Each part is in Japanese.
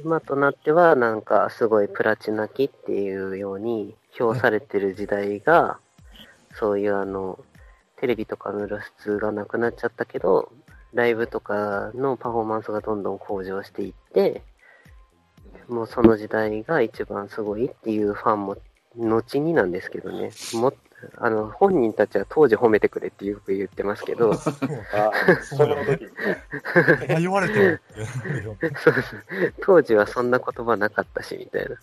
今となっては、なんかすごいプラチナ期っていうように評されてる時代が、そういうあの、テレビとかの露出がなくなっちゃったけど、ライブとかのパフォーマンスがどんどん向上していって、もうその時代が一番すごいっていうファンも、後になんですけどね、もあの、本人たちは当時褒めてくれってよく言ってますけど。あその時に。言われてそうです。当時はそんな言葉なかったし、みたいな。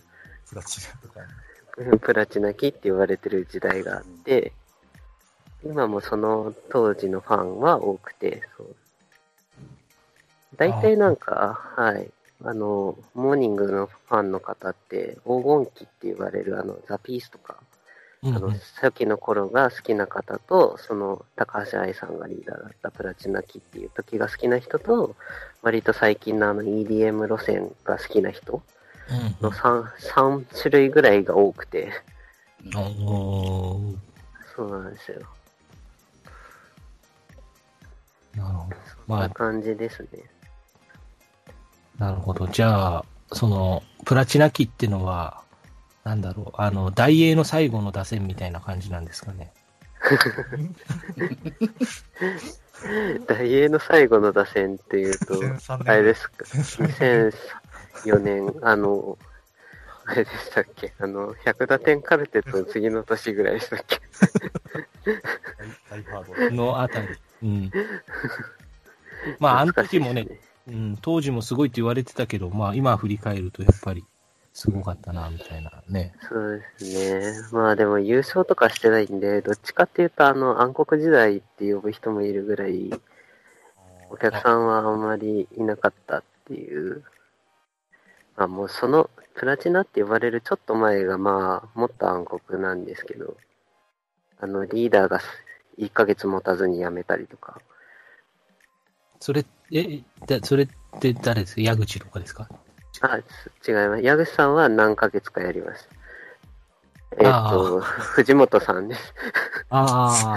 プラチナとか、ね。プラチナ期って言われてる時代があって、今もその当時のファンは多くて、そう。大体なんか、はい。あの、モーニングのファンの方って、黄金期って言われるあの、ザ・ピースとか、あの、初期の頃が好きな方と、その、高橋愛さんがリーダーだったプラチナ期っていう時が好きな人と、割と最近のあの EDM 路線が好きな人の 3, 3種類ぐらいが多くて。そうなんですよ。なるほど。そんな感じですね。なるほど。じゃあ、その、プラチナ期ってのは、なんだろう、あの、大英の最後の打線みたいな感じなんですかね。大英の最後の打線っていうと、あれですか、2004年、あの、あれでしたっけ？あの、100打点カルテットの次の年ぐらいでしたっけ？のあたり。うん。まあ、あの時もね、うん、当時もすごいって言われてたけど、まあ、今振り返るとやっぱり、すごかったな、みたいなね。そうですね。まあでも優勝とかしてないんで、どっちかっていうと、あの、暗黒時代って呼ぶ人もいるぐらい、お客さんはあんまりいなかったっていう。まあもうその、プラチナって呼ばれるちょっと前がまあ、もっと暗黒なんですけど、あの、リーダーが1ヶ月持たずに辞めたりとか。それ、え、それって誰ですか？矢口とかですか？あ、違います。矢口さんは何ヶ月かやります。えっ、ー、と、藤本さんです。ああ。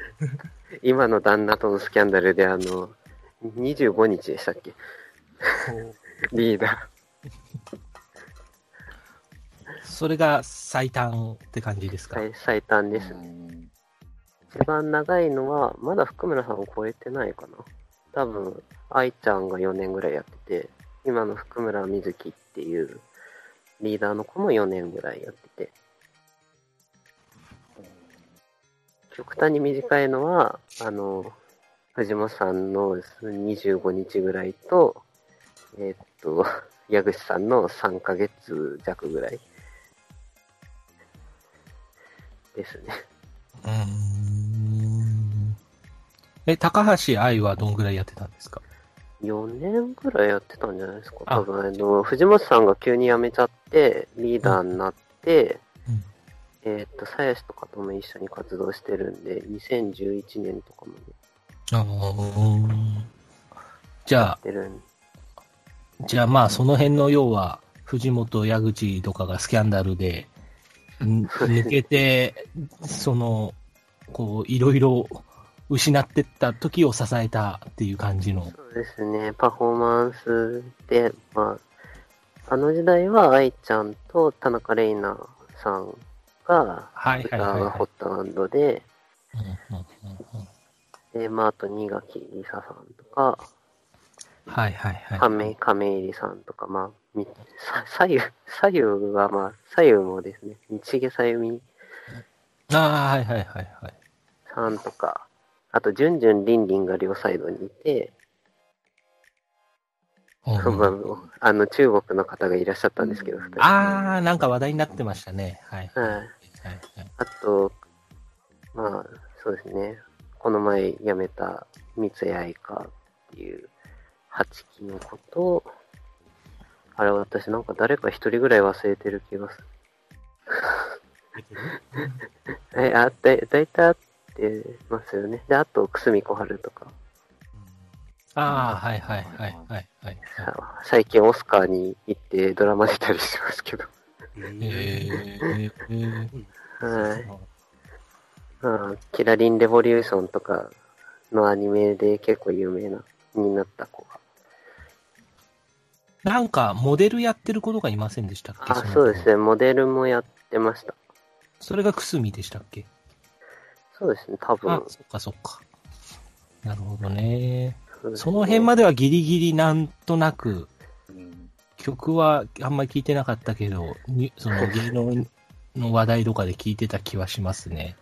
今の旦那とのスキャンダルで、あの、25日でしたっけ？リーダー。それが最短って感じですか？はい、最短ですね。一番長いのは、まだ福村さんを超えてないかな。多分、愛ちゃんが4年ぐらいやってて、今の福村瑞希っていうリーダーの子も4年ぐらいやってて。極端に短いのは、あの、藤本さんの25日ぐらいと、え、っと、矢口さんの3ヶ月弱ぐらいですね。うん。え、高橋愛はどんぐらいやってたんですか？4年ぐらいやってたんじゃないですか。多分、あの、藤本さんが急に辞めちゃって、リーダーになって、うん、えっ、と、鞘師とかとも一緒に活動してるんで、2011年とかもね。ああ。じゃあ、じゃあまあ、その辺の要は、藤本、矢口とかがスキャンダルで、抜けて、その、こう、いろいろ失ってった時を支えたっていう感じの。そうですね、パフォーマンスで、まあ、あの時代は愛ちゃんと田中玲奈さんが、はいはいはい、はい、ホットハンドで、で、まあ、あと、新垣梨沙さんとか、はいはいはい。亀、亀入さんとか、まあ、左右、左右はまあ、左右もですね、道毛さゆみ。ああ、はいはいはいはい。さんとか、あと、じゅんじゅんりんりんが両サイドにいて、あの、中国の方がいらっしゃったんですけど、ああ、なんか話題になってましたね。はい。はい。はい、あと、まあ、そうですね。この前辞めた三谷愛香っていう八期の子と、あれ私なんか誰か一人ぐらい忘れてる気がする。え、あ、だ、だいたいあってますよね。で、あと、くすみこはるとか。ああ、はいはいはいはいはい。最近オスカーに行ってドラマ出たりしてますけど。へえー。はい。あキラリンレボリュー。ションとかのアニメで結構有名な、になった子が。なんか、モデルやってる子とかいませんでしたっけあ、そうですね。。モデルもやってました。それがくすみでしたっけそうですね、多分。あ、そっかそっか。なるほどね。その辺まではギリギリなんとなく、うん曲はあんまり聞いてなかったけど、にその芸能の話題とかで聞いてた気はしますね。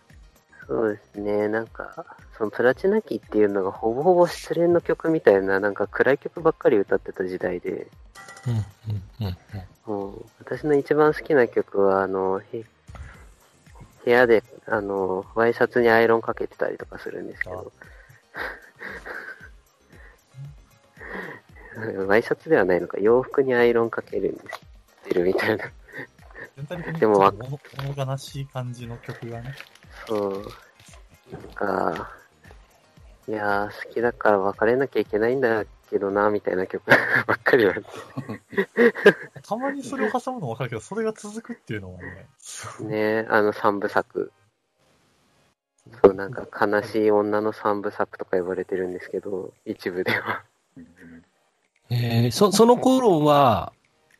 そうですね、なんか、そのプラチナ期っていうのがほぼほぼ失恋の曲みたいな、なんか暗い曲ばっかり歌ってた時代で、うん、うん、うん。うんもう私の一番好きな曲は、あの、へ部屋で、あの、ワイシャツにアイロンかけてたりとかするんですけど、ワイシャツではないのか、洋服にアイロンかけるんです。てるみたいな。でも物物悲しい感じの曲がね。そう。なんか、いやー、好きだから別れなきゃいけないんだけどな、みたいな曲 ばっかりなんで。たまにそれを挟むのもわかるけど、それが続くっていうのはね、ねあの三部作。そう、なんか悲しい女の三部作とか呼ばれてるんですけど、一部では。えーそ、その頃は、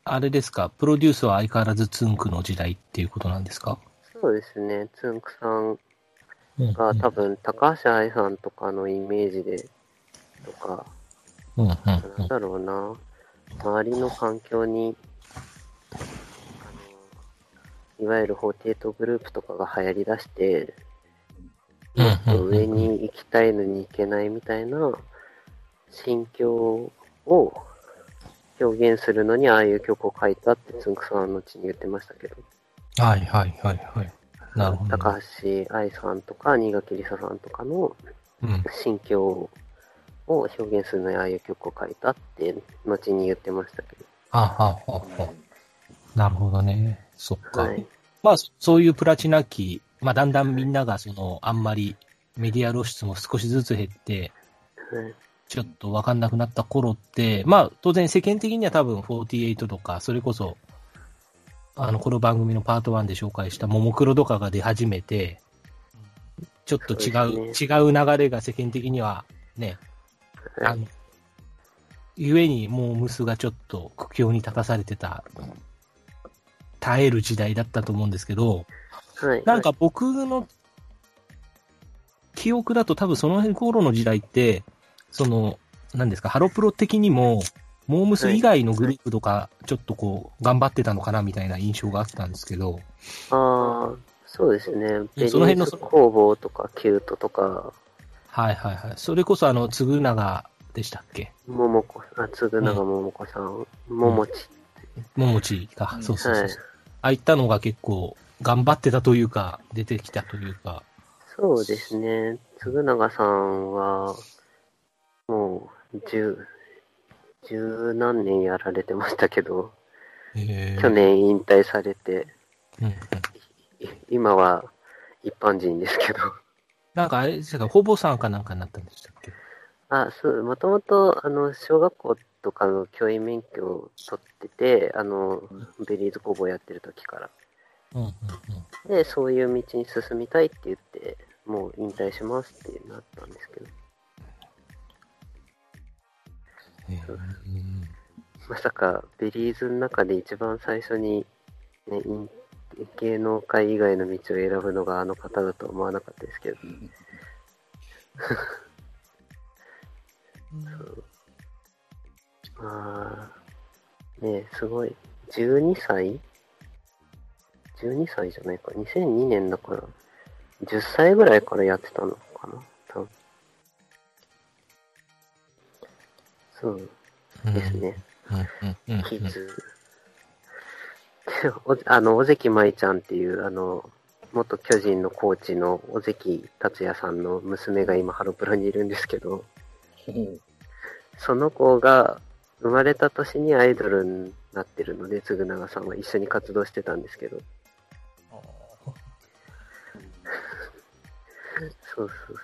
あれですか、プロデュースは相変わらずツンクの時代っていうことなんですか？そうですね、つんくさんが多分、高橋愛さんとかのイメージで、とか、うん、うん、なんだろうな、周りの環境に、あの、いわゆる48グループとかが流行り出して、うん。もっと上に行きたいのに行けないみたいな心境を表現するのにああいう曲を書いたってつんくさんは後に言ってましたけど、はい、はい、はい、はい。なるほど。高橋愛さんとか新垣梨沙さんとかのうん。心境を表現するのにああいう曲を書いたって後に言ってましたけあははは。なるほどね。そっど、か。はい。まあ、そういうプラチナ期、まあ、だんだんみんなが、その、あんまりメディア露出も少しずつ減って、はいちょっとわかんなくなった頃って、まあ、当然世間的には多分48とか、それこそ、あの、この番組のパート1で紹介したももクロとかが出始めて、ちょっと違う、そうです違う流れが世間的にはね、あの、ゆえにもうムスがちょっと苦境に立たされてた、耐える時代だったと思うんですけど、はい。なんか僕の記憶だと多分その辺頃の時代って、その、何ですか、ハロプロ的にも、モームス以外のグループとか、ちょっとこう、頑張ってたのかなみたいな印象があったんですけど、ああ、そうですね。ベリその辺のーズ工房とかキュートとか、はいはいはい。それこそあの、つぐながでしたっけ？ももこ、あ、つぐながももこさん、ももち。ももちかう。んそうそうそう。はいああいったのが結構、頑張ってたというか、出てきたというか、そうですね。つぐながさんは、もう、十、十何年やられてましたけど、えー去。年引退されて、うん今は一般人ですけど。なんかあれですか、ほぼさんかなんかになったんでしたっけ？あ、そう、もともと、あの、小学校とかの教員免許を取ってて、あの、ベリーズ工房やってる時から。うんうんうん。で、そういう道に進みたいって言って、もう引退しますってなったんですけど、まさかベリーズの中で一番最初に、ね、イン芸能界以外の道を選ぶのがあの方だとは思わなかったですけど、ああ、ねすごい、12歳 ?12 歳じゃないか、2002年だから、10歳ぐらいからやってたのかな、多分。そうですね。キッズ。お あの、尾関舞ちゃんっていう、あの、元巨人のコーチの尾関達也さんの娘が今ハロプロにいるんですけど、その子が生まれた年にアイドルになってるので、嗣永さんは一緒に活動してたんですけど、あそうそうそう。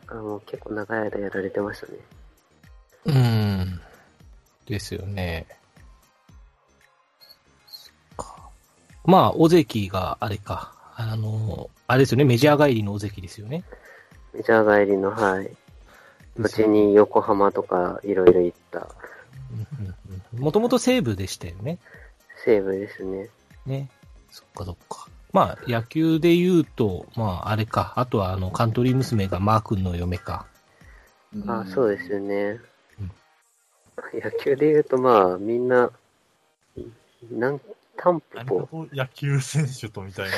だからもう結構長い間やられてましたね。うん。ですよね。まあ、尾関があれか。あの、あれですよね、メジャー帰りの尾関ですよね。メジャー帰りの、はい。後に横浜とかいろいろ行ったもともと西武でしたよね。西武ですね。ね。そっかそっか。まあ、野球で言うと、まあ、あれか。あとは、あの、カントリー娘がマー君の嫁か。あそうですよねうん。野球で言うと、まあ、みんな、なん、タンポ何ポ野球選手とみたいな。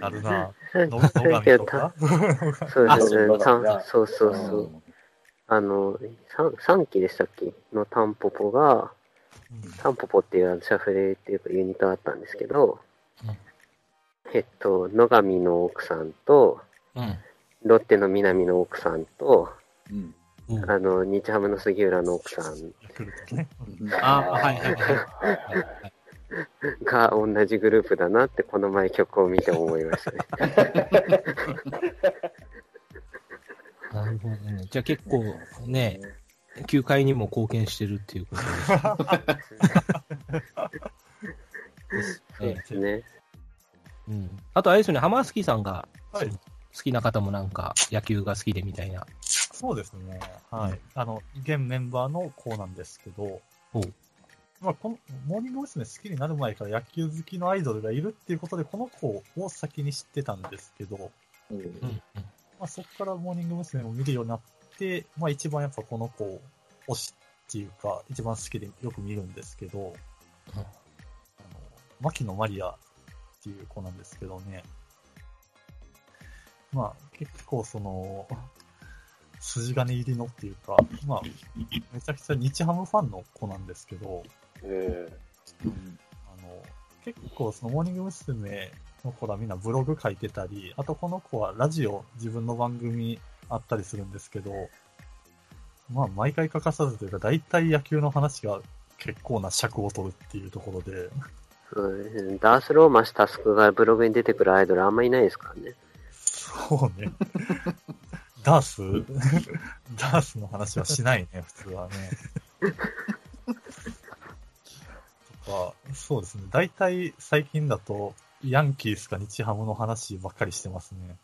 あるな。野とか？そうですねあ。そうそうそうそう。あの、三三期でしたっけ？のタンポポが、うんタンポポっていうあのシャフレっていうかユニットがあったんですけど、うんえっと、野上の奥さんと、うん。ロッテの南の奥さんと、うん。うん、あの、日ハムの杉浦の奥さん。あはいはいはい が同じグループだなって、この前曲を見て思いましたね。なるほどね。じゃあ結構ね、球界にも貢献してるっていうことですそうですね。うん。あとあれですよね、ハマースキーさんが、はい好きな方もなんか野球が好きでみたいな。そうですね。はい。あの、現メンバーの子なんですけどまあ、この、モーニング娘。好きになる前から野球好きのアイドルがいるっていうことで、この子を先に知ってたんですけど、うんうん。まあ、そこからモーニング娘。を見るようになって、まあ、一番やっぱこの子を推しっていうか、一番好きでよく見るんですけど、あの、牧野マリアっていう子なんですけどね。まあ、結構その、筋金入りのっていうか、まあ、めちゃくちゃ日ハムファンの子なんですけど、えあの、結構そのモーニング娘。の子らみんなブログ書いてたり、あとこの子はラジオ自分の番組あったりするんですけど、まあ毎回欠かさずというか大体野球の話が結構な尺を取るっていうところで、そうですね。ダースローマシタスクがブログに出てくるアイドルあんまいないですからね。そうね。ダース？ダースの話はしないね、普通はね。とか、そうですね。大体最近だと、ヤンキースか日ハムの話ばっかりしてますね。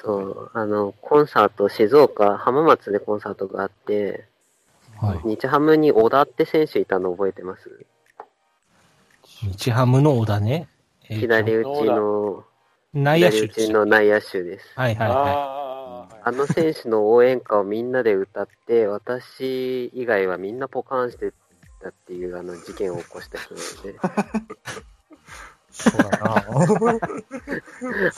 そう、あの、コンサート、静岡、浜松でコンサートがあって、はい。日ハムに小田って選手いたの覚えてます？日ハムの小田ね。えーと左打ちの、内野手の内野手です。はいはいはあああの選手の応援歌をみんなで歌って、私以外はみんなポカーンしてたっていうあの事件を起こした人なので、そうだな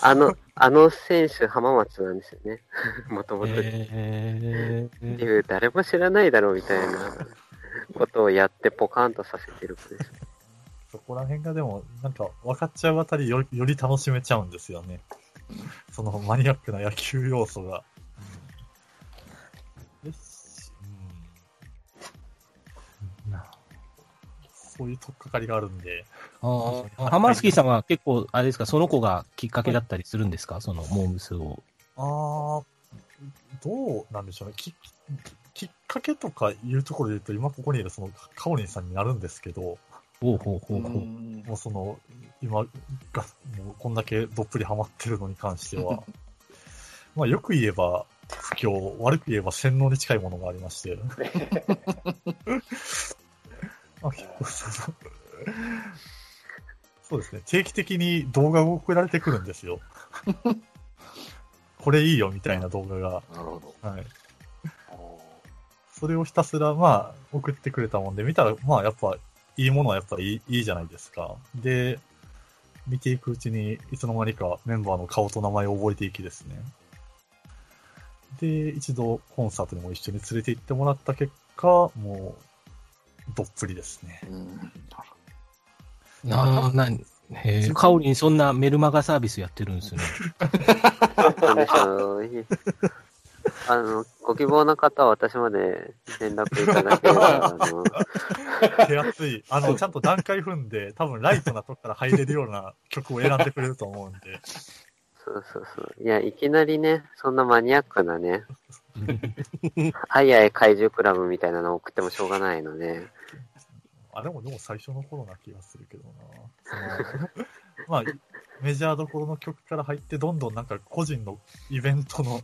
あの、あの選手浜松なんですよね。もともい。と。えってー、いう、誰も知らないだろうみたいなことをやってポカーンとさせてる子です。そこら辺がでも、なんか分かっちゃうあたりよより楽しめちゃうんですよね。そのマニアックな野球要素が。うんですうんなそういう取っかかりがあるんで、あーハマースキーさんは結構、あれですか、その子がきっかけだったりするんですか？そのモームスを。あー、どうなんでしょうね。ききっかけとかいうところで言うと、今ここにいるそのカオリンさんになるんですけど、ほうほうほうほう。もうその、今が、もうこんだけどっぷりハマってるのに関しては、まあよく言えば不況、悪く言えば洗脳に近いものがありまして。まあ結構そのそうですね、定期的に動画が送られてくるんですよ。これいいよみたいな動画が。なるほど。はい。あそれをひたすら、まあ、送ってくれたもんで、見たら、まあ、やっぱ、いいものはやっぱいいいいじゃないですか。で、見ていくうちに、いつの間にかメンバーの顔と名前を覚えていきですね。で、一度コンサートにも一緒に連れて行ってもらった結果、もう、どっぷりですね。ーうんなあ、なに、へえ、カオリンそんなメルマガサービスやってるんですね。あの、ご希望の方は私まで連絡いただければ、あの、手厚い。あの、ちゃんと段階踏んで、多分ライトなとこから入れるような曲を選んでくれると思うんで。そうそうそう。いや、いきなりね、そんなマニアックなね、あいあい怪獣クラブみたいなのを送ってもしょうがないので、あれもでも最初の頃な気がするけどな。まあ、メジャーどころの曲から入って、どんどんなんか個人のイベントの、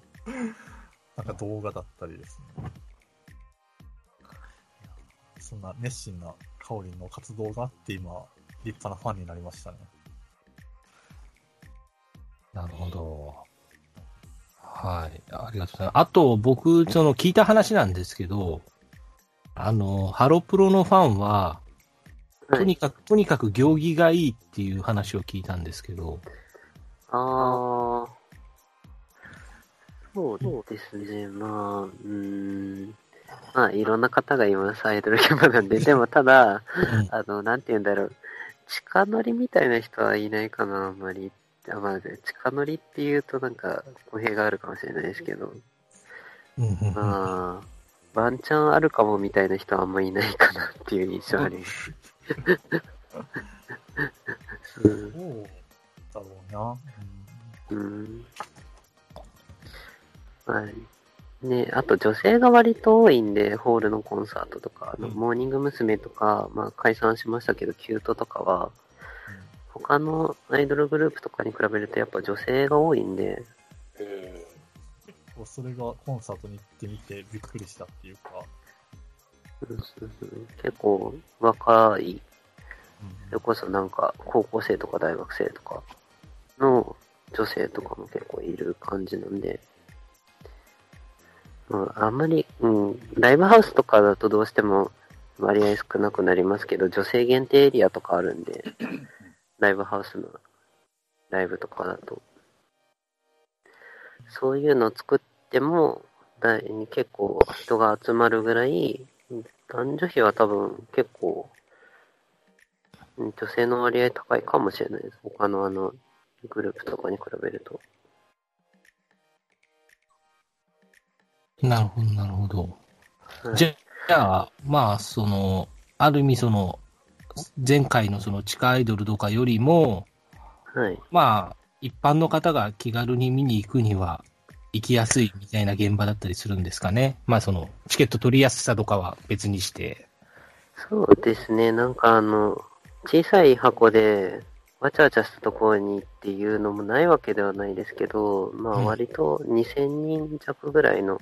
なんか動画だったりですね。そんな熱心なカオリンの活動があって、今、立派なファンになりましたね。なるほど。はい。ありがとうございます。あと、僕、その、聞いた話なんですけど、あの、ハロプロのファンは、とにかく、とにかく行儀がいいっていう話を聞いたんですけど、ああ、そうですね、まあ、うーん、まあ、いろんな方がいます、アイドル現場なんで、でもただ、うんあの、なんて言うんだろう、地乗りみたいな人はいないかな、あんまり。あまあ、地乗りっていうとなんか語弊があるかもしれないですけど、まあ、ワンチャンあるかもみたいな人はあんまいないかなっていう印象あります。うんそうだろうな。うん。はい。ね、あと女性が割と多いんで、ホールのコンサートとか、あの、うん。モーニング娘。とか、まあ解散しましたけど、キュートとかは、他のアイドルグループとかに比べるとやっぱ女性が多いんで、えうんそれがコンサートに行ってみてびっくりしたっていうか、うん結構若い、うん。それこそなんか高校生とか大学生とかの女性とかも結構いる感じなんで、うん、あんまり、うん、ライブハウスとかだとどうしても割合少なくなりますけど、女性限定エリアとかあるんで、ライブハウスのライブとかだと。そういうのを作っても、だい結構人が集まるぐらい、男女比は多分結構、うん女性の割合高いかもしれないです。他のあの、グループとかに比べると。なるほど、なるほど。はいじゃじゃあ、まあ、その、ある意味その、前回のその地下アイドルとかよりも、はい。まあ、一般の方が気軽に見に行くには行きやすいみたいな現場だったりするんですかね。まあ、その、チケット取りやすさとかは別にして。そうですね。なんかあの、小さい箱で、わちゃわちゃしたところにっていうのもないわけではないですけど、まあうん割と2000人弱ぐらいの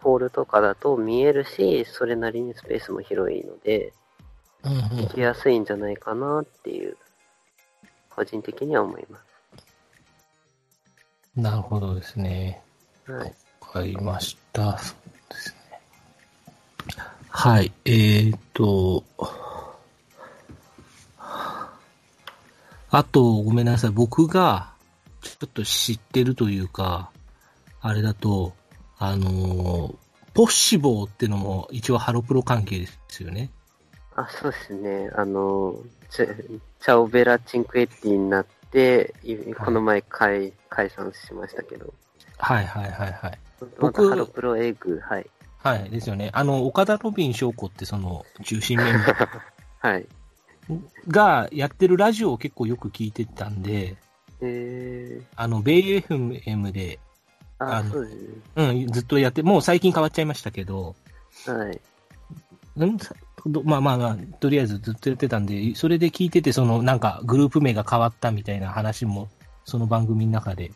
ホールとかだと見えるし、それなりにスペースも広いので、行きやすいんじゃないかなっていう、個人的には思いまなるほどですね。す。はい。わかりました。そうですね。はい。えーと、あと、ごめんなさい。僕が、ちょっと知ってるというか、あれだと、あのーポッシボーってのも一応ハロプロ関係ですよね。あ、そうですね。あの、チャオベラチンクエッティになって、いこの前解解散しましたけど。はいはいはいはい。僕、僕ハロプロエグ、はい。はい。ですよね。あの、岡田ロビン翔子ってその中心メンバー はい。がやってるラジオを結構よく聞いてたんで、えー、あの、ベイ FM で、あ、あのそうですね。うん、ずっとやって、もう最近変わっちゃいましたけど、はい。うんまあまあまあ、とりあえずずっとやってたんで、それで聞いてて、そのなんかグループ名が変わったみたいな話も、その番組の中で。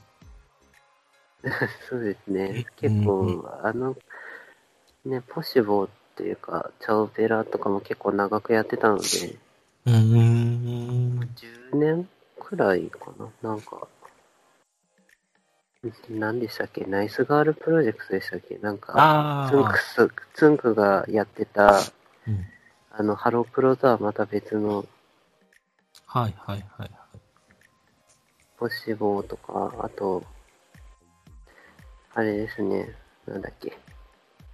そうですね。うん結構、うんあの、ね、ポシボーっていうか、チャオベラとかも結構長くやってたので、うーん。10年くらいかな。なんか、何でしたっけ？ナイスガールプロジェクトでしたっけ？なんか、あつんくあ、ス、つんくがやってた、うん。あの、ハロプロとはまた別のはいはいはい。ポシボーとか、あと、あれですね、なんだっけ、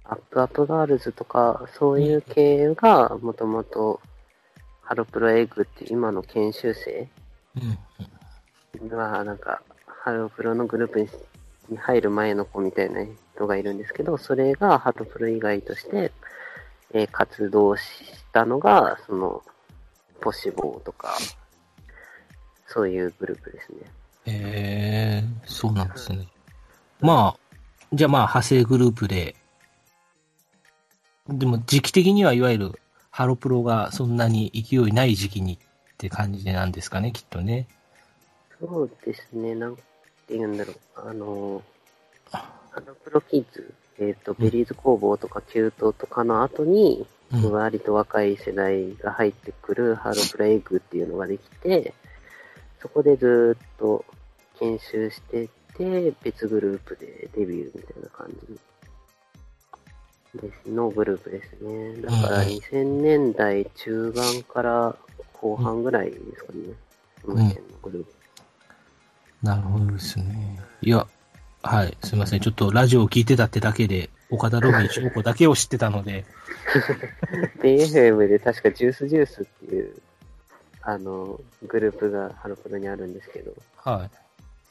アップアップガールズとか、そういう系が、もともと、ハロプロエッグって今の研修生うん。が、なんか、ハロプロのグループに入る前の子みたいな人がいるんですけど、それがハロプロ以外として、えー活動したのが、その、ポシボーとか、そういうグループですね。ええそうなんですね。まあ、じゃあまあ派生グループで、でも時期的にはいわゆるハロプロがそんなに勢いない時期にって感じなんですかね、きっとね。そうですね、なんて言うんだろう。あの、ハロプロキッズ、えっ、と、ベリーズ工房とかキュートとかの後に、うん。割と若い世代が入ってくるハロプロエッグっていうのができて、そこでずーっと研修してて、別グループでデビューみたいな感じですのグループですね。だからうん2000年代中盤から後半ぐらいですかね。その辺のグループ。なるほどですね。いや、はい、すいません。ちょっとラジオを聞いてたってだけで、岡田ロビー翔子だけを知ってたので、で、FM で確かジュースジュースっていう、あの、グループがハロプロにあるんですけど、は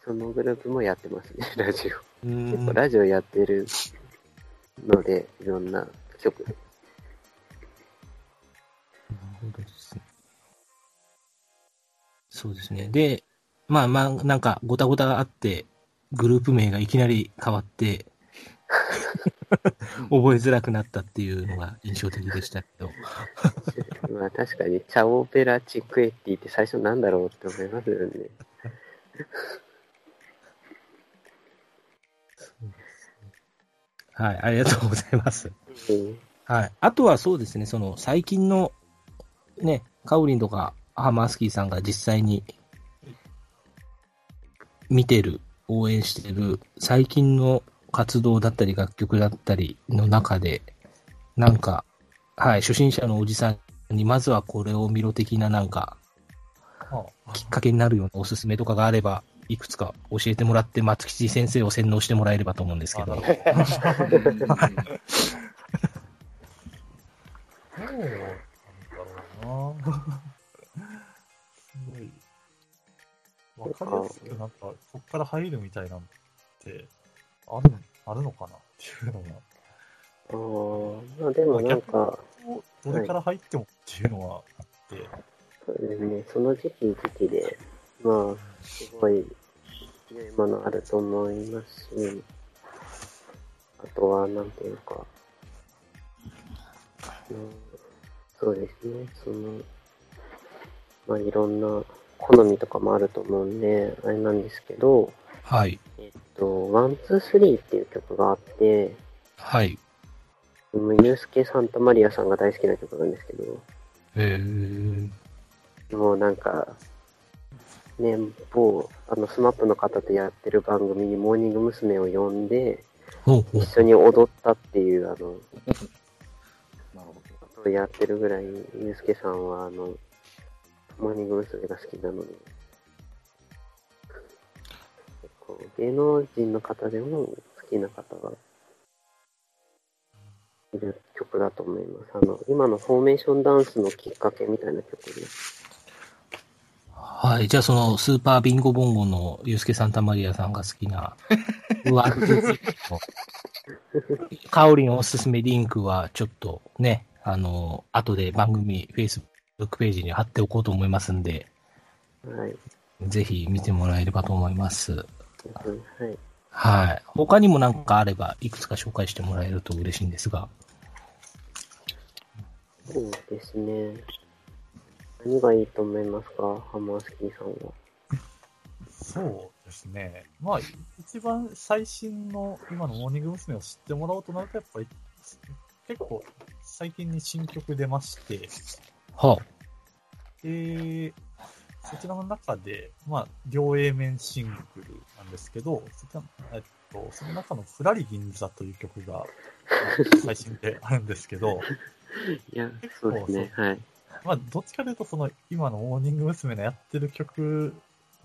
そのグループもやってますね、ラジオ。結構ラジオやってるので、いろんな曲。なるほどですね。そうですね。で、まあまあ、なんか、ごたごたがあって、グループ名がいきなり変わって、覚えづらくなったっていうのが印象的でしたけど。まあ確かに、チャオペラチックエッティって最初なんだろうって思いますよね。はい、ありがとうございます。うんはい。あとはそうですね、その最近のね、カオリンとかハマースキーさんが実際に見てる、応援してる最近の活動だったり楽曲だったりの中で、なんか、はい、初心者のおじさんにまずはこれを見ろ的ななんか、あきっかけになるようなおすすめとかがあれば、いくつか教えてもらって、松吉先生を洗脳してもらえればと思うんですけどあな。んだろうな。すごい。わかりやすくなんか、こっから入るみたいなんて、ある、あるのかなっていうのが、ああでもなんか、どれから入ってもっていうのはあって、そうですね、その時期時期で、まあ、すごい良いものあると思いますし、あとは、なんていうか、うんそうですね、その、まあいろんな好みとかもあると思うんで、あれなんですけど、はい。えっと、 One, Two, Three っていう曲があって、はい。ユースケ・サンタマリアさんが大好きな曲なんですけど、えー、もうなんか、ね、某、あの、スマップの方とやってる番組にモーニング娘。を呼んで、一緒に踊ったっていう、あの、なるほことをやってるぐらい、ゆうすけさんは、あの、モーニング娘。が好きなので、結構、芸能人の方でも好きな方がいる曲だと思います。あの、今のフォーメーションダンスのきっかけみたいな曲です。はい。じゃあ、その、スーパービンゴボンゴのユースケ・サンタマリアさんが好きな、ワールドツイーカオリンおすすめリンクは、ちょっとね、あの、後で番組、Facebook ページに貼っておこうと思いますんで、はい。ぜひ見てもらえればと思います。うんはい。はい。他にもなんかあれば、いくつか紹介してもらえると嬉しいんですが。そうですね。何がいいと思いますか？ハマースキーさんは。そうですね。まあ、一番最新の今のモーニング娘。を知ってもらおうとなると、やっぱり結構最近に新曲出まして、はで、そちらの中で、まあ、両 A 面シングルなんですけど、そちら、えっと、その中のふらり銀座という曲が、まあ最新であるんですけど、いや、そうですね。はい。まあ、どっちかというと、その、今のモーニング娘。のやってる曲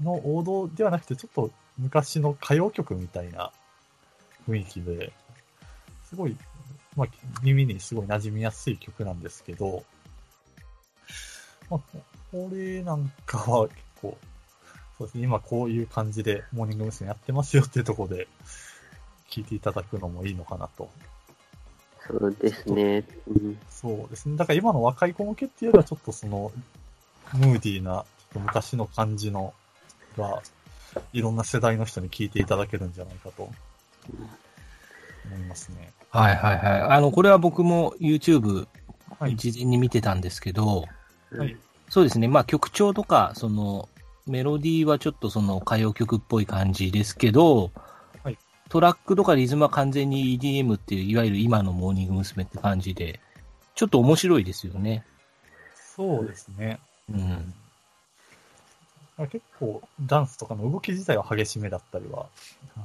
の王道ではなくて、ちょっと昔の歌謡曲みたいな雰囲気で、すごい、まあ、耳にすごい馴染みやすい曲なんですけど、まあ、これなんかは結構、そうですね、今こういう感じでモーニング娘。やってますよっていうところで、聞いていただくのもいいのかなとそうですね。うん、そうですね。だから今の若い子向けっていうよりはちょっとその、ムーディーな、ちょっと昔の感じのが、いろんな世代の人に聞いていただけるんじゃないかと思いますね。はいはいはい。あの、これは僕も YouTube はい。事前に見てたんですけど、はい。そうですね。まあ曲調とか、その、メロディーはちょっとその歌謡曲っぽい感じですけど、はいトラックとかリズムは完全に EDM っていう、いわゆる今のモーニング娘。って感じで、ちょっと面白いですよね。そうですね。うん。結構、ダンスとかの動き自体は激しめだったりは。はい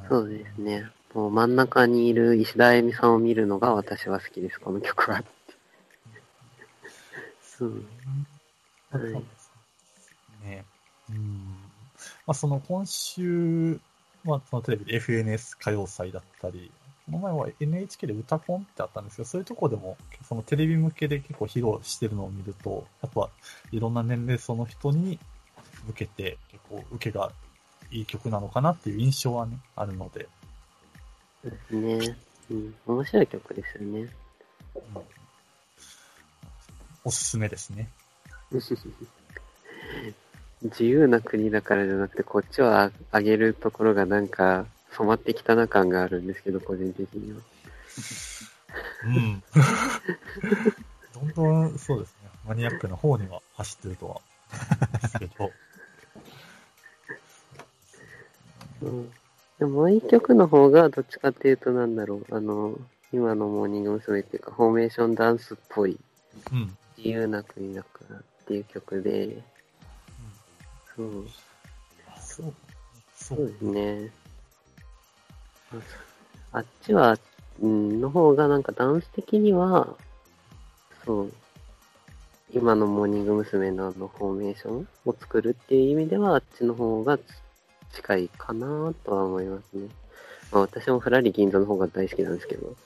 そうですね。もう真ん中にいる石田あゆみさんを見るのが私は好きです、この曲は。うん。はいそうですね。うん。まあ、その今週、まあ、そのテレビで FNS 歌謡祭だったり、この前は NHK で歌コンってあったんですけど、そういうとこでも、そのテレビ向けで結構披露してるのを見ると、やっぱいろんな年齢層の人に向けて結構受けがいい曲なのかなっていう印象はね、あるので、そうですね。うん。面白い曲ですよね。うんおすすめですね。自由な国だからじゃなくて、こっちは上げるところがなんか染まってきたな感があるんですけど、個人的には。うん。どんどん、そうですね。マニアックな方には走ってるとは思うんですけど。うん。でも一曲の方がどっちかっていうとなんだろう、あの、今のモーニング娘。っていうか、フォーメーションダンスっぽい、うん。自由な国だからっていう曲で、そう、そう。そうで。すね。あっちは、うん、の方がなんかダンス的には、そう、今のモーニング娘。のあのフォーメーションを作るっていう意味では、あっちの方が近いかなとは思いますね。まあ私もフラリ銀座の方が大好きなんですけど。